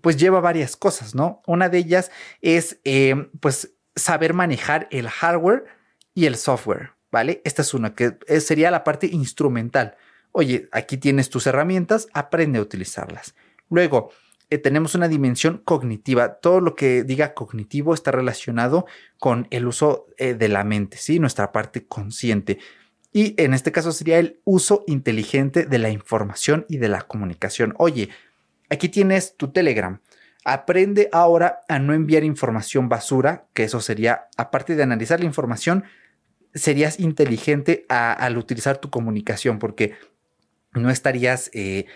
pues lleva varias cosas, ¿no? Una de ellas es eh, pues saber manejar el hardware y el software. ¿vale? Esta es una que sería la parte instrumental. Oye, aquí tienes tus herramientas, aprende a utilizarlas. Luego, eh, tenemos una dimensión cognitiva. Todo lo que diga cognitivo está relacionado con el uso eh, de la mente, ¿sí? Nuestra parte consciente. Y en este caso sería el uso inteligente de la información y de la comunicación. Oye, aquí tienes tu Telegram. Aprende ahora a no enviar información basura, que eso sería, aparte de analizar la información, serías inteligente al utilizar tu comunicación porque no estarías eh,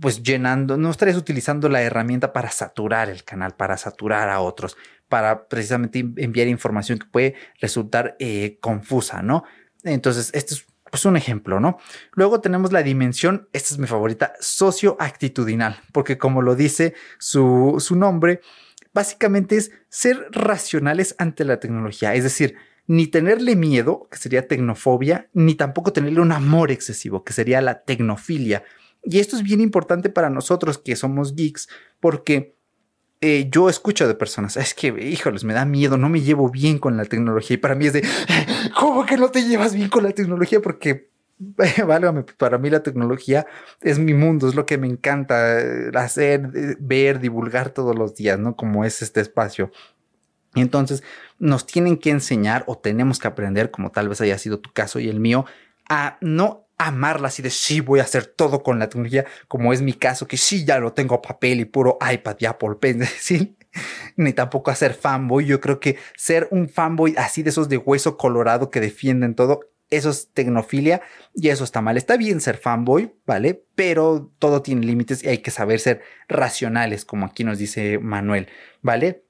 pues llenando, no estarías utilizando la herramienta para saturar el canal, para saturar a otros, para precisamente enviar información que puede resultar eh, confusa, ¿no? Entonces, este es pues, un ejemplo, ¿no? Luego tenemos la dimensión, esta es mi favorita, socioactitudinal, porque como lo dice su, su nombre, básicamente es ser racionales ante la tecnología, es decir, ni tenerle miedo, que sería tecnofobia, ni tampoco tenerle un amor excesivo, que sería la tecnofilia. Y esto es bien importante para nosotros que somos geeks, porque eh, yo escucho de personas, es que, híjoles, me da miedo, no me llevo bien con la tecnología. Y para mí es de, ¿cómo que no te llevas bien con la tecnología? Porque, válgame, para mí la tecnología es mi mundo, es lo que me encanta eh, hacer, eh, ver, divulgar todos los días, ¿no? Como es este espacio. Y entonces nos tienen que enseñar o tenemos que aprender, como tal vez haya sido tu caso y el mío, a no amarla así de sí voy a hacer todo con la tecnología, como es mi caso, que sí ya lo tengo papel y puro iPad y Apple Pen, ni tampoco hacer fanboy. Yo creo que ser un fanboy así de esos de hueso colorado que defienden todo, eso es tecnofilia y eso está mal. Está bien ser fanboy, ¿vale? Pero todo tiene límites y hay que saber ser racionales, como aquí nos dice Manuel, ¿vale?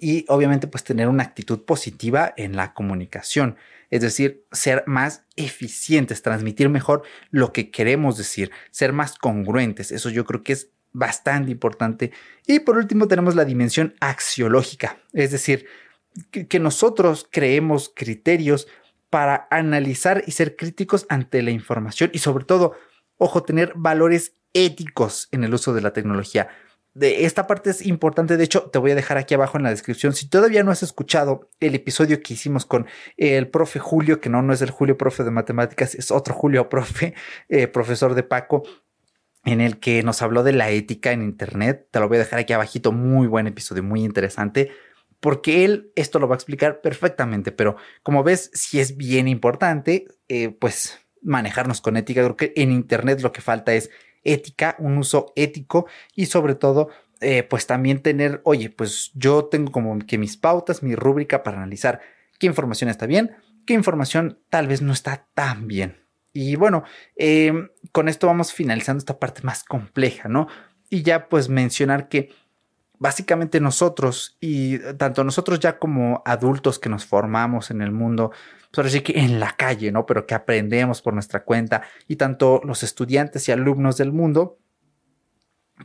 Y obviamente pues tener una actitud positiva en la comunicación es decir, ser más eficientes, transmitir mejor lo que queremos decir, ser más congruentes. Eso yo creo que es bastante importante. Y por último tenemos la dimensión axiológica, es decir, que, nosotros creemos criterios para analizar y ser críticos ante la información y sobre todo, ojo, tener valores éticos en el uso de la tecnología de esta parte es importante, de hecho te voy a dejar aquí abajo en la descripción. Si todavía no has escuchado el episodio que hicimos con el profe Julio, que no, no es el Julio profe de matemáticas, es otro Julio profe, eh, profesor de Paco, en el que nos habló de la ética en Internet, te lo voy a dejar aquí abajito, muy buen episodio, muy interesante, porque él esto lo va a explicar perfectamente, pero como ves, si es bien importante, eh, pues manejarnos con ética, creo que en Internet lo que falta es ética, un uso ético y sobre todo, eh, pues también tener, oye, pues yo tengo como que mis pautas, mi rúbrica para analizar qué información está bien, qué información tal vez no está tan bien. Y bueno, em, con esto vamos finalizando esta parte más compleja, ¿no? Y ya pues mencionar que básicamente nosotros y tanto nosotros ya como adultos que nos formamos en el mundo, pues ahora que en la calle, ¿no? Pero que aprendemos por nuestra cuenta y tanto los estudiantes y alumnos del mundo,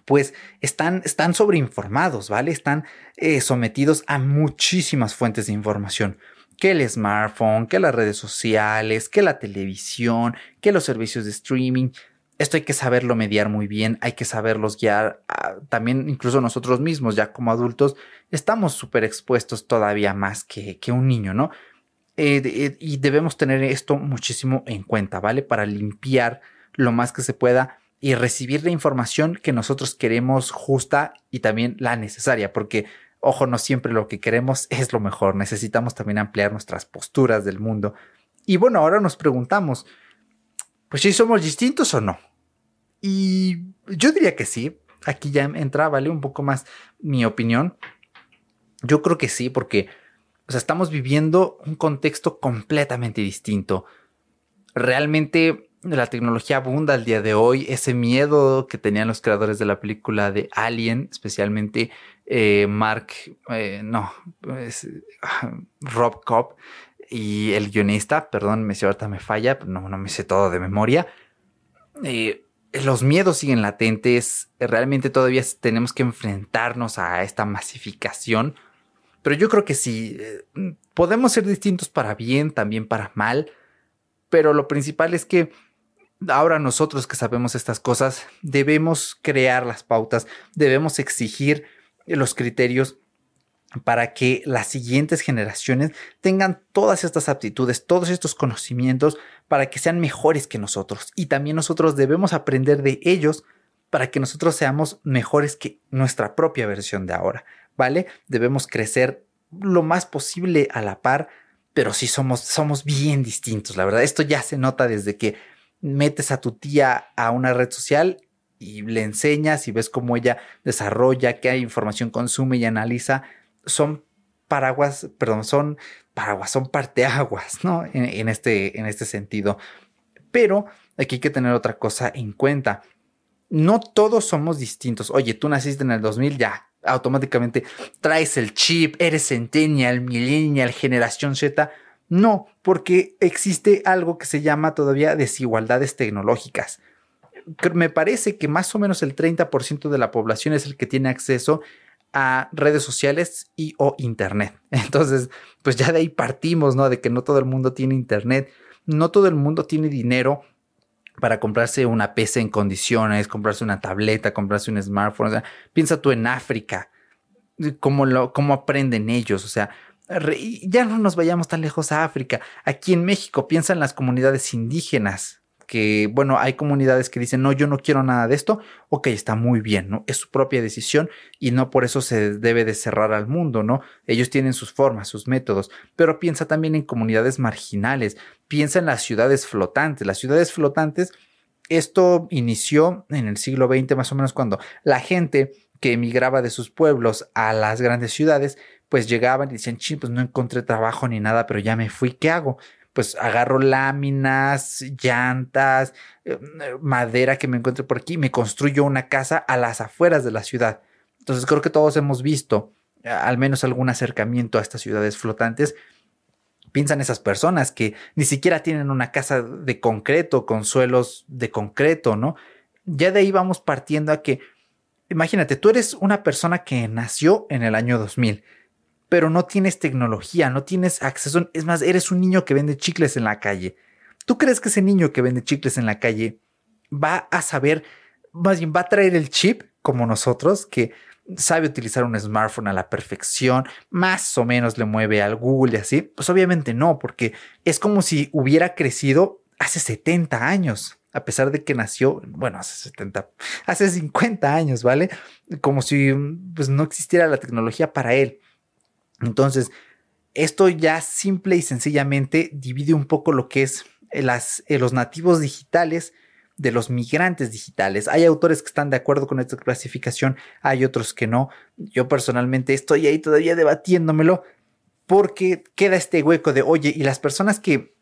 pues están, están sobreinformados, ¿vale? Están eh, sometidos a muchísimas fuentes de información. Que el smartphone, que las redes sociales, que la televisión, que los servicios de streaming. Esto hay que saberlo mediar muy bien, hay que saberlos guiar. Ah, también incluso nosotros mismos, ya como adultos, estamos súper expuestos todavía más que, que un niño, ¿no? Eh, eh, y debemos tener esto muchísimo en cuenta, ¿vale? Para limpiar lo más que se pueda y recibir la información que nosotros queremos justa y también la necesaria, porque, ojo, no siempre lo que queremos es lo mejor, necesitamos también ampliar nuestras posturas del mundo. Y bueno, ahora nos preguntamos, pues si somos distintos o no. Y yo diría que sí, aquí ya entra, ¿vale? Un poco más mi opinión. Yo creo que sí, porque o sea, estamos viviendo un contexto completamente distinto. Realmente la tecnología abunda al día de hoy. Ese miedo que tenían los creadores de la película de Alien, especialmente eh, Mark, eh, no, Rob Cobb y el guionista, perdón, me ahorita me falla, no, no me sé todo de memoria. Eh, los miedos siguen latentes. Realmente todavía tenemos que enfrentarnos a esta masificación pero yo creo que sí, eh, podemos ser distintos para bien, también para mal, pero lo principal es que ahora nosotros que sabemos estas cosas, debemos crear las pautas, debemos exigir los criterios para que las siguientes generaciones tengan todas estas aptitudes, todos estos conocimientos, para que sean mejores que nosotros. Y también nosotros debemos aprender de ellos para que nosotros seamos mejores que nuestra propia versión de ahora. ¿vale? Debemos crecer lo más posible a la par, pero sí somos, somos bien distintos, la verdad. Esto ya se nota desde que metes a tu tía a una red social y le enseñas y ves cómo ella desarrolla, qué información consume y analiza. Son paraguas, perdón, son paraguas, son parteaguas, ¿no? En, este, en este sentido. Pero aquí hay que tener otra cosa en cuenta. No todos somos distintos. Oye, tú naciste en el 2000, ya, automáticamente traes el chip, eres centennial, millennial, generación Z. No, porque existe algo que se llama todavía desigualdades tecnológicas. Me parece que más o menos el 30% de la población es el que tiene acceso a redes sociales y o internet. Entonces, pues ya de ahí partimos, ¿no? De que no todo el mundo tiene internet, no todo el mundo tiene dinero para comprarse una PC en condiciones, comprarse una tableta, comprarse un smartphone. O sea, piensa tú en África, cómo, lo, cómo aprenden ellos. O sea, ya no nos vayamos tan lejos a África. Aquí en México, piensa en las comunidades indígenas que, bueno, hay comunidades que dicen, no, yo no quiero nada de esto, ok, está muy bien, ¿no? Es su propia decisión y no por eso se debe de cerrar al mundo, ¿no? Ellos tienen sus formas, sus métodos, pero piensa también en comunidades marginales, piensa en las ciudades flotantes, las ciudades flotantes, esto inició en el siglo XX más o menos cuando la gente que emigraba de sus pueblos a las grandes ciudades, pues llegaban y decían, ching, pues no encontré trabajo ni nada, pero ya me fui, ¿qué hago? Pues agarro láminas, llantas, eh, madera que me encuentre por aquí, me construyo una casa a las afueras de la ciudad. Entonces creo que todos hemos visto al menos algún acercamiento a estas ciudades flotantes. Piensan esas personas que ni siquiera tienen una casa de concreto, con suelos de concreto, ¿no? Ya de ahí vamos partiendo a que, imagínate, tú eres una persona que nació en el año 2000 pero no tienes tecnología, no tienes acceso. Es más, eres un niño que vende chicles en la calle. ¿Tú crees que ese niño que vende chicles en la calle va a saber, más bien va a traer el chip como nosotros, que sabe utilizar un smartphone a la perfección, más o menos le mueve al Google y así? Pues obviamente no, porque es como si hubiera crecido hace 70 años, a pesar de que nació, bueno, hace 70, hace 50 años, ¿vale? Como si pues, no existiera la tecnología para él. Entonces, esto ya simple y sencillamente divide un poco lo que es eh, los nativos digitales de los migrantes digitales. Hay autores que están de acuerdo con esta clasificación, hay otros que no. Yo personalmente estoy ahí todavía debatiéndomelo porque queda este hueco de, oye, y las personas que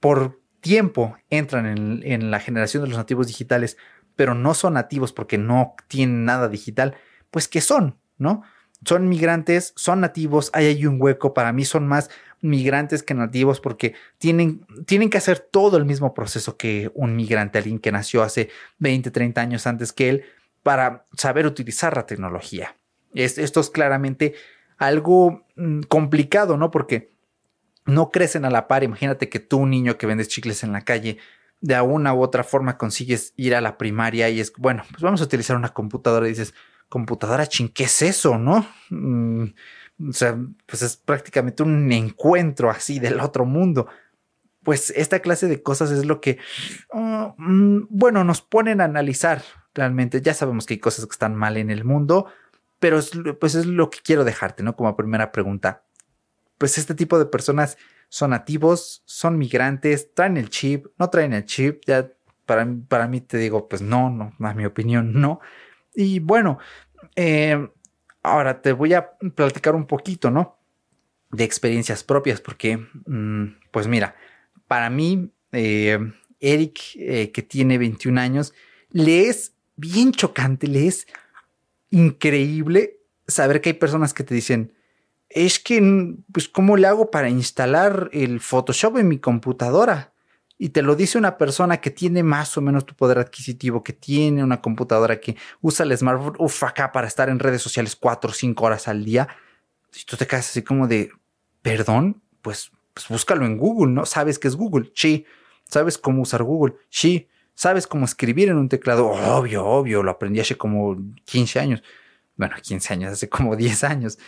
por tiempo entran en, en la generación de los nativos digitales, pero no son nativos porque no tienen nada digital, pues ¿qué son? ¿No? Son migrantes, son nativos, hay ahí un hueco, para mí son más migrantes que nativos porque tienen, tienen que hacer todo el mismo proceso que un migrante, alguien que nació hace 20, 30 años antes que él, para saber utilizar la tecnología. esto es claramente algo mm, complicado, ¿no? Porque no crecen a la par. Imagínate que tú, un niño que vendes chicles en la calle, de una u otra forma consigues ir a la primaria y es, bueno, pues vamos a utilizar una computadora y dices, computadora, ching, ¿qué es eso, no? Mm, o sea, pues es prácticamente un encuentro así del otro mundo. Pues esta clase de cosas es lo que, ah, mm, bueno, nos ponen a analizar realmente. Ya sabemos que hay cosas que están mal en el mundo, pero es, pues es lo que quiero dejarte, ¿no? Como primera pregunta. Pues este tipo de personas son nativos, son migrantes, traen el chip, no traen el chip, ya para, para mí te digo, pues no, no, a mi opinión, no. Y bueno, eh, ahora te voy a platicar un poquito, ¿no? De experiencias propias, porque, mm, pues mira, para mí, eh, Eric, eh, que tiene 21 años, le es bien chocante, le es increíble saber que hay personas que te dicen, es que, pues, ¿cómo le hago para instalar el Photoshop en mi computadora? Y te lo dice una persona que tiene más o menos tu poder adquisitivo, que tiene una computadora que usa el smartphone, uff, acá para estar en redes sociales cuatro o cinco horas al día, si tú te quedas así como de, perdón, pues, pues búscalo en Google, ¿no? ¿Sabes qué es Google? Sí. ¿Sabes cómo usar Google? Sí. ¿Sabes cómo escribir en un teclado? Obvio, obvio, lo aprendí hace como 15 años. Bueno, 15 años, hace como 10 años.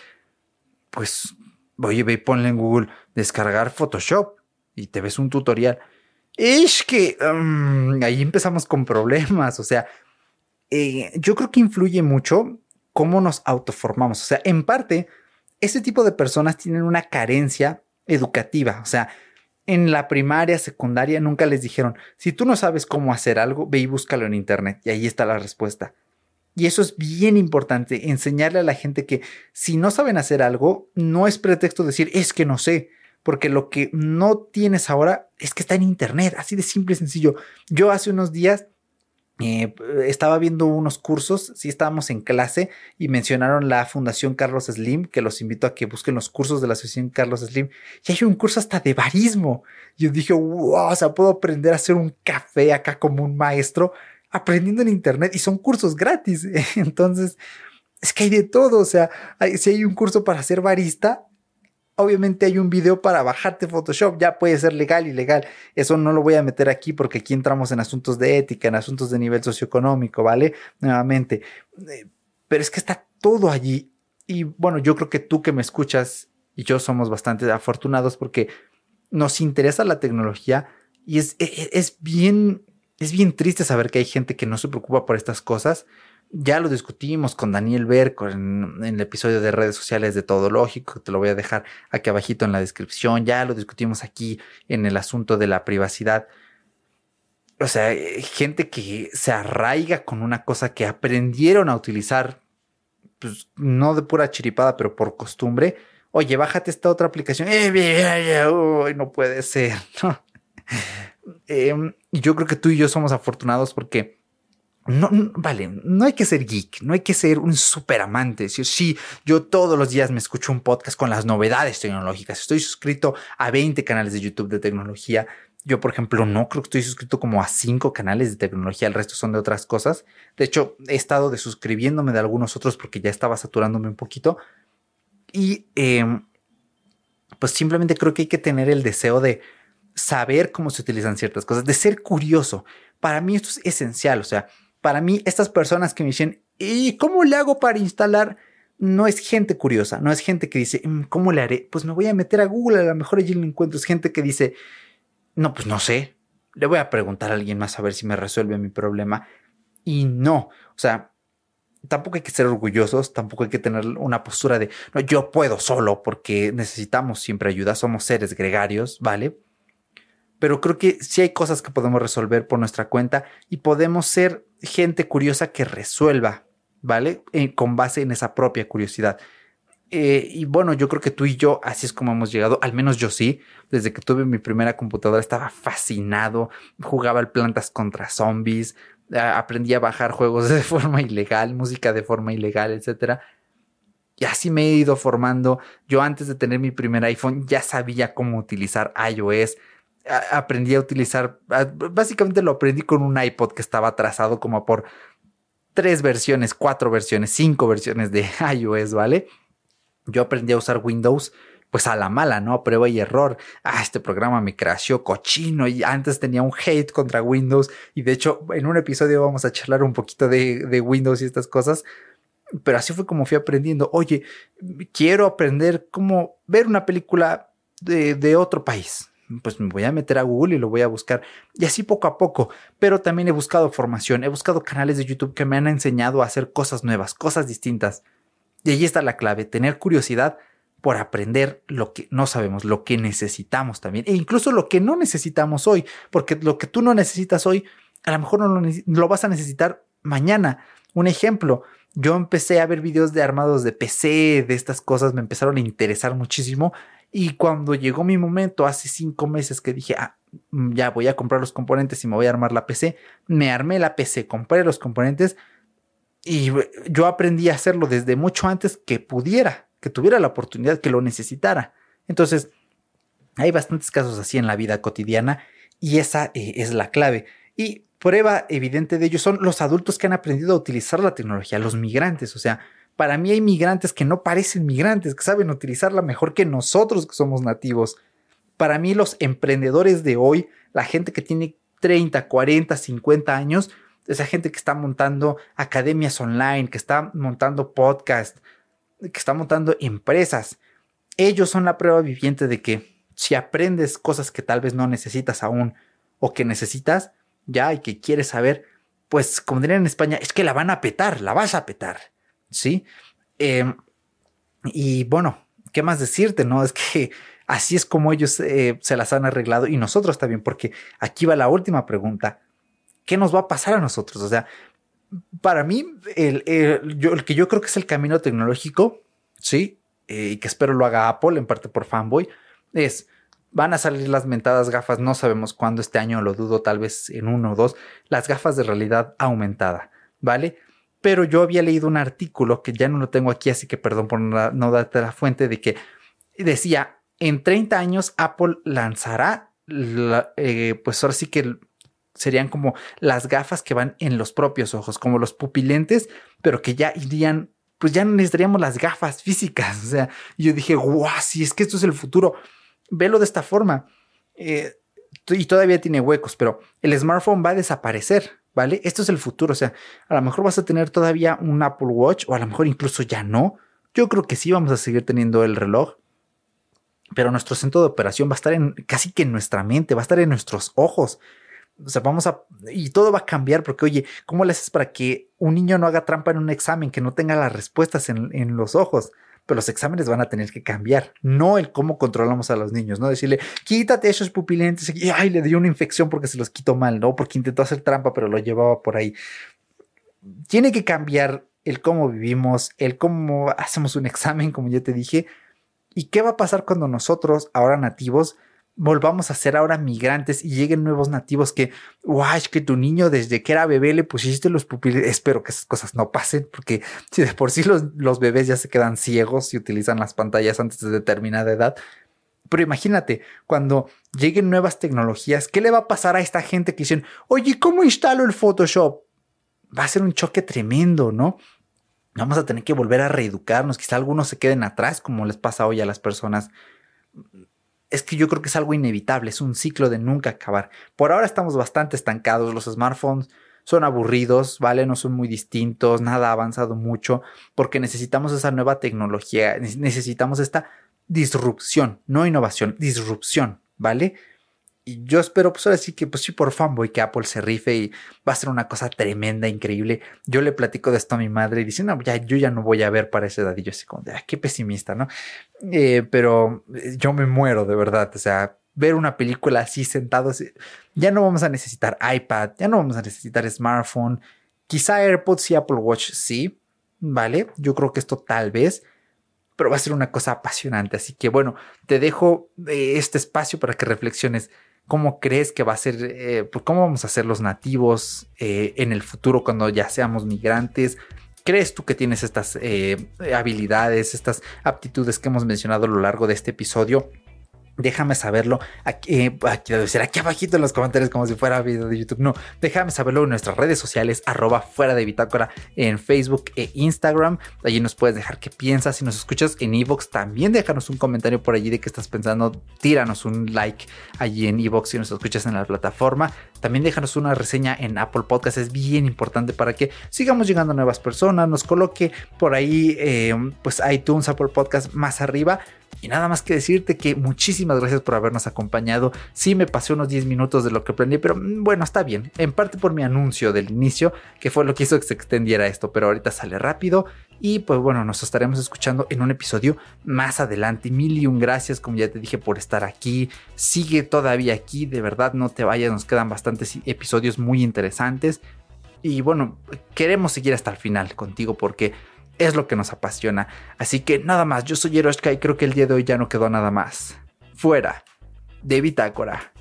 Pues, oye, ve y ponle en Google descargar Photoshop y te ves un tutorial es que mm, ahí empezamos con problemas. O sea, eh, yo creo que influye mucho cómo nos autoformamos. O sea, en parte, ese tipo de personas tienen una carencia educativa. O sea, en la primaria, secundaria, nunca les dijeron, si tú no sabes cómo hacer algo, ve y búscalo en Internet. Y ahí está la respuesta. Y eso es bien importante, enseñarle a la gente que si no saben hacer algo, no es pretexto decir, es que no sé porque lo que no tienes ahora es que está en internet, así de simple y sencillo. Yo hace unos días eh, estaba viendo unos cursos, sí estábamos en clase y mencionaron la Fundación Carlos Slim, que los invito a que busquen los cursos de la Asociación Carlos Slim. Y hay un curso hasta de barismo. Yo dije, wow, o sea, puedo aprender a hacer un café acá como un maestro aprendiendo en internet y son cursos gratis. Entonces, es que hay de todo, o sea, si hay un curso para ser barista, obviamente hay un video para bajarte Photoshop, ya puede ser legal, y legal. Eso no lo voy a meter aquí porque aquí entramos en asuntos de ética, en asuntos de nivel socioeconómico, ¿vale? Nuevamente. Eh, pero es que está todo allí. Y bueno, yo creo que tú que me escuchas y yo somos bastante afortunados porque nos interesa la tecnología y es, es, e, es bien, es bien triste saber que hay gente que no se preocupa por estas cosas ya lo discutimos con Daniel Berco en, el episodio de redes sociales de Todo Lógico, te lo voy a dejar aquí abajito en la descripción, ya lo discutimos aquí en el asunto de la privacidad. O sea, eh, gente que se arraiga con una cosa que aprendieron a utilizar, pues no de pura chiripada, pero por costumbre. Oye, bájate esta otra aplicación. Eh, no puede ser. Em, yo creo que tú y yo somos afortunados porque no, vale, no hay que ser geek, no hay que ser un super amante. Si sí, yo todos los días me escucho un podcast con las novedades tecnológicas. Estoy suscrito a 20 canales de YouTube de tecnología. Yo, por ejemplo, no creo que estoy suscrito como a 5 canales de tecnología, el resto son de otras cosas. De hecho, he estado desuscribiéndome de algunos otros porque ya estaba saturándome un poquito. Y em, pues simplemente creo que hay que tener el deseo de saber cómo se utilizan ciertas cosas, de ser curioso. Para mí esto es esencial, o sea, para mí, estas personas que me dicen, ¿y cómo le hago para instalar? No es gente curiosa, no es gente que dice, mm, ¿cómo le haré? Pues me voy a meter a Google, a lo mejor allí lo encuentro. Es gente que dice, no, pues no sé, le voy a preguntar a alguien más a ver si me resuelve mi problema. Y no, o sea, tampoco hay que ser orgullosos, tampoco hay que tener una postura de, no, yo puedo solo porque necesitamos siempre ayuda, somos seres gregarios, ¿vale? Pero creo que sí hay cosas que podemos resolver por nuestra cuenta y podemos ser gente curiosa que resuelva, ¿vale? Eh, con base en esa propia curiosidad. Eh, y bueno, yo creo que tú y yo, así es como hemos llegado, al menos yo sí, desde que tuve mi primera computadora estaba fascinado, jugaba al plantas contra zombies, aprendí a bajar juegos de forma ilegal, música de forma ilegal, etc. Y así me he ido formando. Yo antes de tener mi primer iPhone ya sabía cómo utilizar iOS, aprendí a utilizar, básicamente lo aprendí con un iPod que estaba trazado como por tres versiones, cuatro versiones, cinco versiones de iOS, ¿vale? Yo aprendí a usar Windows pues a la mala, ¿no? Prueba y error. Ah, este programa me creció cochino y antes tenía un hate contra Windows y de hecho en un episodio vamos a charlar un poquito de, Windows y estas cosas. Pero así fue como fui aprendiendo. Oye, quiero aprender cómo ver una película de otro país pues me voy a meter a Google y lo voy a buscar. Y así poco a poco. Pero también he buscado formación, he buscado canales de YouTube que me han enseñado a hacer cosas nuevas, cosas distintas. Y ahí está la clave, tener curiosidad por aprender lo que no sabemos, lo que necesitamos también. E incluso lo que no necesitamos hoy, porque lo que tú no necesitas hoy, a lo mejor no lo, lo vas a necesitar mañana. Un ejemplo, yo empecé a ver videos de armados de PC, de estas cosas, me empezaron a interesar muchísimo y cuando llegó mi momento, hace cinco meses que dije, ah, mm, ya voy a comprar los componentes y me voy a armar la PC, me armé la PC, compré los componentes y yo aprendí a hacerlo desde mucho antes que pudiera, que tuviera la oportunidad, que lo necesitara. Entonces, hay bastantes casos así en la vida cotidiana y esa eh, es la clave. Y prueba evidente de ello son los adultos que han aprendido a utilizar la tecnología, los migrantes, o sea, para mí hay migrantes que no parecen migrantes, que saben utilizarla mejor que nosotros que somos nativos. Para mí los emprendedores de hoy, la gente que tiene 30, 40, 50 años, esa gente que está montando academias online, que está montando podcasts, que está montando empresas. Ellos son la prueba viviente de que si aprendes cosas que tal vez no necesitas aún o que necesitas ya y que quieres saber, pues como dirían en España, es que la van a petar, la vas a petar. ¿Sí? Em, y bueno, ¿qué más decirte? No, es que así es como ellos eh, se las han arreglado y nosotros también, porque aquí va la última pregunta. ¿Qué nos va a pasar a nosotros? O sea, para mí, el, que yo creo que es el camino tecnológico, sí, eh, y que espero lo haga Apple, en parte por fanboy, es van a salir las mentadas gafas, no sabemos cuándo este año, lo dudo, tal vez en uno o dos, las gafas de realidad aumentada, ¿vale? Pero yo había leído un artículo que ya no lo tengo aquí, así que perdón por no, darte la fuente, de que decía, en 30 años Apple lanzará, eh, pues ahora sí que serían como las gafas que van en los propios ojos, como los pupilentes, pero que ya irían pues ya no necesitaríamos las gafas físicas. O sea, yo dije, guau, si es que esto es el futuro, velo de esta forma. Eh, y todavía tiene huecos, pero el smartphone va a desaparecer, ¿vale? Esto es el futuro, o sea, a lo mejor vas a tener todavía un Apple Watch o a lo mejor incluso ya no. Yo creo que sí vamos a seguir teniendo el reloj, pero nuestro centro de operación va a estar en casi que en nuestra mente, va a estar en nuestros ojos. O sea, vamos a. Y todo va a cambiar porque, oye, ¿cómo le haces para que un niño no haga trampa en un examen, que no tenga las respuestas en, en los ojos? Pero los exámenes van a tener que cambiar, no el cómo controlamos a los niños, no decirle, quítate esos pupilentes y ay, le dio una infección porque se los quitó mal, no porque intentó hacer trampa, pero lo llevaba por ahí. Tiene que cambiar el cómo vivimos, el cómo hacemos un examen, como ya te dije, y qué va a pasar cuando nosotros, ahora nativos, volvamos a ser ahora migrantes y lleguen nuevos nativos que, guay, que tu niño desde que era bebé le pusiste los pupiles. Espero que esas cosas no pasen, porque si de por sí los, los bebés ya se quedan ciegos y utilizan las pantallas antes de determinada edad. Pero imagínate, cuando lleguen nuevas tecnologías, ¿qué le va a pasar a esta gente que dicen, oye, ¿cómo instalo el Photoshop? Va a ser un choque tremendo, ¿no? Vamos a tener que volver a reeducarnos. Quizá algunos se queden atrás, como les pasa hoy a las personas es que yo creo que es algo inevitable, es un ciclo de nunca acabar. Por ahora estamos bastante estancados, los smartphones son aburridos, ¿vale? No son muy distintos, nada ha avanzado mucho, porque necesitamos esa nueva tecnología, necesitamos esta disrupción, no innovación, disrupción, ¿vale? Y yo espero, pues ahora sí que, pues sí, por fanboy, que Apple se rife y va a ser una cosa tremenda, increíble. Yo le platico de esto a mi madre y dice, no, ya, yo ya no voy a ver para esa edad. Y yo así como de, qué pesimista, ¿no? Eh, pero eh, yo me muero de verdad. O sea, ver una película así sentado, ya no vamos a necesitar iPad, ya no vamos a necesitar smartphone. Quizá AirPods y Apple Watch sí, ¿vale? Yo creo que esto tal vez pero va a ser una cosa apasionante. Así que bueno, te dejo eh, este espacio para que reflexiones ¿Cómo crees que va a ser, eh, pues, cómo vamos a ser los nativos eh, en el futuro cuando ya seamos migrantes? ¿Crees tú que tienes estas eh, habilidades, estas aptitudes que hemos mencionado a lo largo de este episodio? Déjame saberlo aquí, eh, aquí, aquí abajito en los comentarios como si fuera video de YouTube. No, déjame saberlo en nuestras redes sociales, arroba fuera de bitácora en Facebook e Instagram. Allí nos puedes dejar qué piensas. Si nos escuchas en Evox, también déjanos un comentario por allí de qué estás pensando. Tíranos un like allí en Evox si nos escuchas en la plataforma. También déjanos una reseña en Apple Podcast. Es bien importante para que sigamos llegando a nuevas personas. Nos coloque por ahí, eh, pues iTunes, Apple Podcast más arriba y nada más que decirte que muchísimas gracias por habernos acompañado. Sí me pasé unos 10 minutos de lo que planeé, pero mm, bueno, está bien. En parte por mi anuncio del inicio, que fue lo que hizo que se extendiera esto, pero ahorita sale rápido. Y pues bueno, nos estaremos escuchando en un episodio más adelante. Mil y un gracias, como ya te dije, por estar aquí. Sigue todavía aquí, de verdad, no te vayas, nos quedan bastantes episodios muy interesantes. Y bueno, queremos seguir hasta el final contigo porque es lo que nos apasiona. Así que nada más, yo soy Eroshka y creo que el día de hoy ya no quedó nada más. Fuera de Bitácora.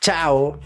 Chao.